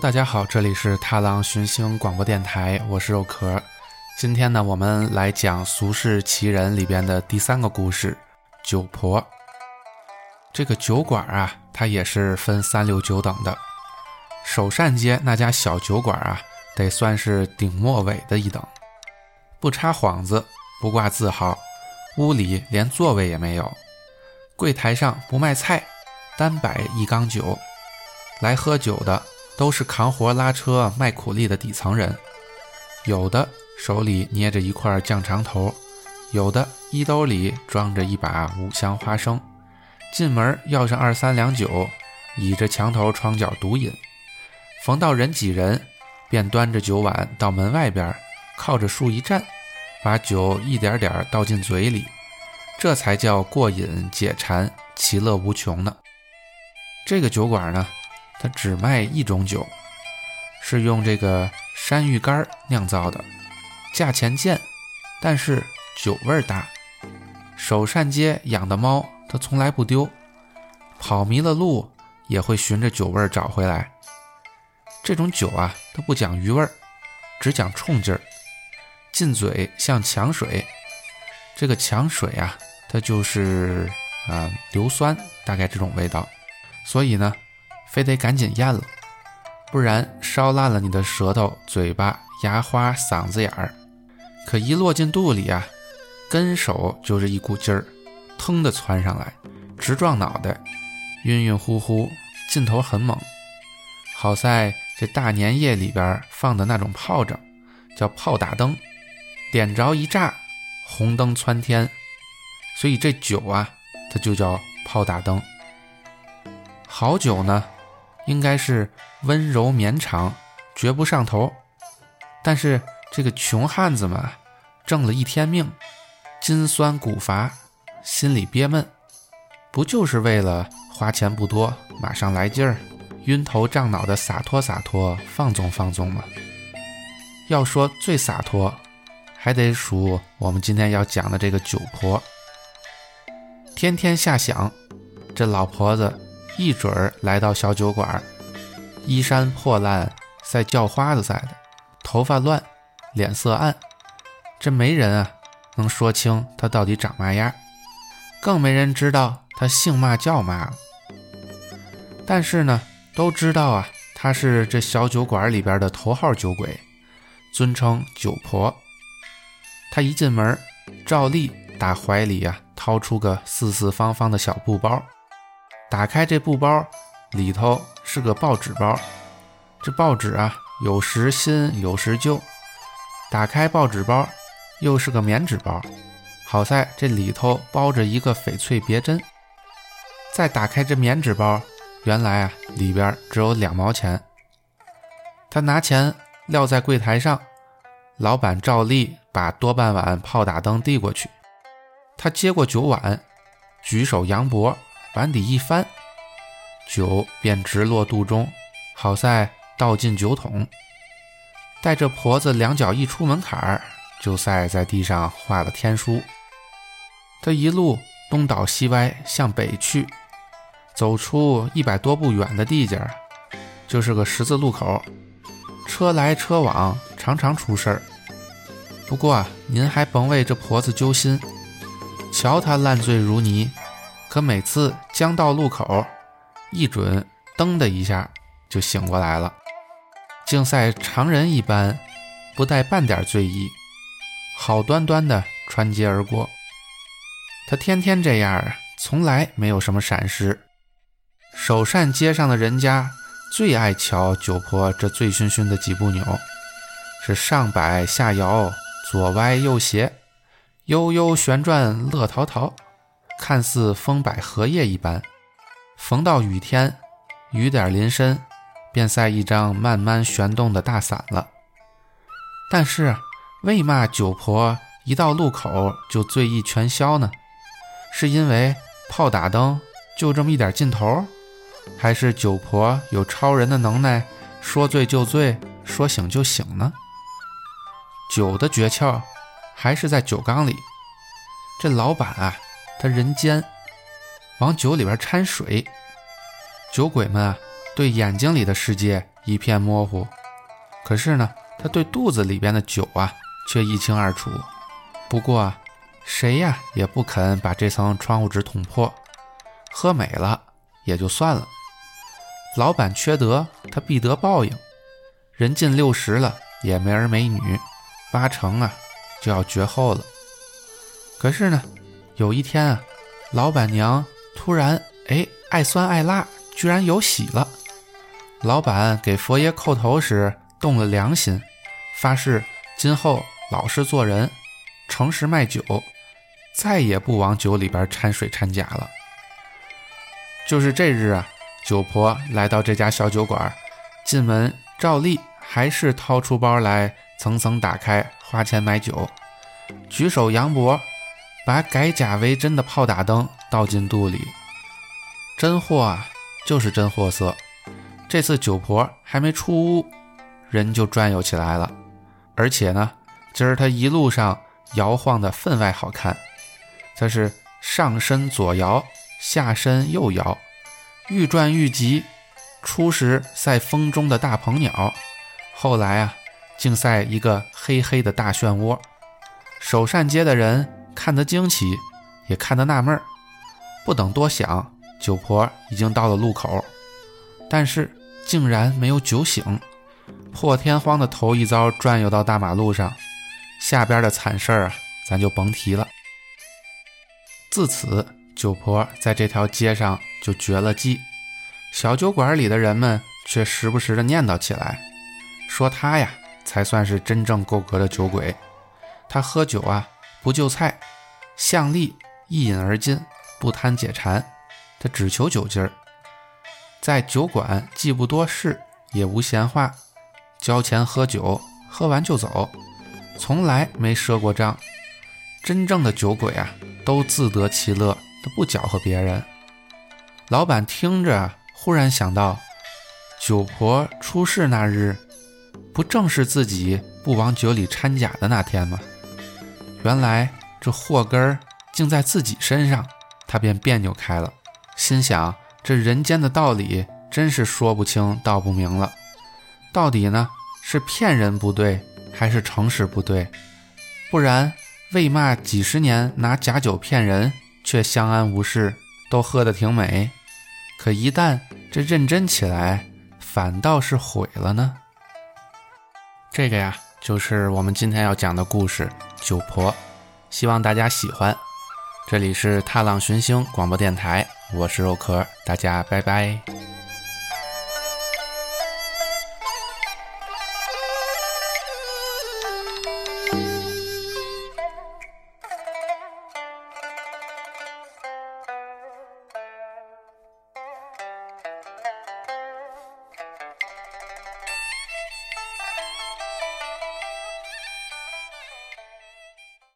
大家好，这里是踏浪寻星广播电台，我是肉壳。今天呢，我们来讲《俗世奇人》里边的第三个故事——酒婆。这个酒馆啊，它也是分三六九等的。首善街那家小酒馆啊，得算是顶末尾的一等，不插幌子，不挂字号，屋里连座位也没有，柜台上不卖菜，单摆一缸酒，来喝酒的。都是扛活拉车卖苦力的底层人，有的手里捏着一块酱肠头，有的衣兜里装着一把五香花生，进门要上二三两酒，倚着墙头窗角独饮。逢到人挤人，便端着酒碗到门外边，靠着树一站，把酒一点点倒进嘴里，这才叫过瘾解馋，其乐无穷呢。这个酒馆呢？他只卖一种酒，是用这个山芋干酿造的，价钱贱，但是酒味大。首善街养的猫，它从来不丢，跑迷了路也会循着酒味找回来。这种酒啊，它不讲余味，只讲冲劲儿，进嘴像强水。这个强水啊，它就是啊硫酸，大概这种味道。所以呢。非得赶紧咽了，不然烧烂了你的舌头、嘴巴、牙花、嗓子眼儿。可一落进肚里啊，跟手就是一股劲儿，腾的窜上来，直撞脑袋，晕晕乎乎，劲头很猛。好在这大年夜里边放的那种炮仗，叫炮打灯，点着一炸，红灯窜天，所以这酒啊，它就叫炮打灯。好酒呢。应该是温柔绵长，绝不上头。但是这个穷汉子嘛，挣了一天命，筋酸骨乏，心里憋闷，不就是为了花钱不多，马上来劲儿，晕头胀脑的洒脱洒脱，放纵放纵吗？要说最洒脱，还得数我们今天要讲的这个酒婆。天天下想，这老婆子。一准儿来到小酒馆，衣衫破烂，赛叫花子赛的，头发乱，脸色暗，这没人啊能说清他到底长嘛样，更没人知道他姓嘛叫嘛。但是呢，都知道啊，他是这小酒馆里边的头号酒鬼，尊称酒婆。他一进门，照例打怀里呀掏出个四四方方的小布包。打开这布包，里头是个报纸包。这报纸啊，有时新，有时旧。打开报纸包，又是个棉纸包。好在这里头包着一个翡翠别针。再打开这棉纸包，原来啊，里边只有两毛钱。他拿钱撂在柜台上，老板照例把多半碗泡打灯递过去。他接过酒碗，举手扬脖。碗底一翻，酒便直落肚中，好在倒进酒桶。带着婆子两脚一出门槛儿，就赛在地上画了天书。他一路东倒西歪向北去，走出一百多步远的地界儿，就是个十字路口，车来车往，常常出事儿。不过您还甭为这婆子揪心，瞧她烂醉如泥。可每次将到路口，一准噔的一下就醒过来了，竟赛常人一般，不带半点醉意，好端端的穿街而过。他天天这样，从来没有什么闪失。首善街上的人家最爱瞧酒婆这醉醺醺的几步扭，是上摆下摇，左歪右斜，悠悠旋转乐陶陶。看似风摆荷叶一般，逢到雨天，雨点淋身，便赛一张慢慢旋动的大伞了。但是，为嘛酒婆一到路口就醉意全消呢？是因为炮打灯就这么一点劲头，还是酒婆有超人的能耐，说醉就醉，说醒就醒呢？酒的诀窍还是在酒缸里。这老板啊。他人间往酒里边掺水，酒鬼们啊，对眼睛里的世界一片模糊。可是呢，他对肚子里边的酒啊，却一清二楚。不过啊，谁呀也不肯把这层窗户纸捅破。喝美了也就算了，老板缺德，他必得报应。人近六十了，也没儿没女，八成啊就要绝后了。可是呢，有一天啊，老板娘突然哎爱酸爱辣，居然有喜了。老板给佛爷叩头时动了良心，发誓今后老实做人，诚实卖酒，再也不往酒里边掺水掺假了。就是这日啊，酒婆来到这家小酒馆，进门照例还是掏出包来，层层打开，花钱买酒，举手扬脖，把改假为真的炮打灯倒进肚里。真货啊，就是真货色。这次酒婆还没出屋，人就转悠起来了。而且呢，今儿她一路上摇晃的分外好看，她是上身左摇。下身右摇，愈转愈急。初时赛风中的大鹏鸟，后来啊，竟赛一个黑黑的大漩涡。首善街的人看得惊奇，也看得纳闷儿。不等多想，酒婆已经到了路口，但是竟然没有酒醒。破天荒的头一遭转悠到大马路上，下边的惨事儿啊，咱就甭提了。自此。酒婆在这条街上就绝了迹，小酒馆里的人们却时不时的念叨起来，说他呀才算是真正够格的酒鬼。他喝酒啊不就菜，向力一饮而尽，不贪解馋，他只求酒劲儿。在酒馆既不多事，也无闲话，交钱喝酒，喝完就走，从来没赊过账。真正的酒鬼啊，都自得其乐。他不搅和别人，老板听着，忽然想到，酒婆出事那日，不正是自己不往酒里掺假的那天吗？原来这祸根儿竟在自己身上，他便别扭开了，心想：这人间的道理真是说不清道不明了。到底呢，是骗人不对，还是诚实不对？不然，为嘛几十年拿假酒骗人？却相安无事，都喝得挺美，可一旦这认真起来，反倒是毁了呢。这个呀，就是我们今天要讲的故事《酒婆》，希望大家喜欢。这里是踏浪寻星广播电台，我是肉壳，大家拜拜。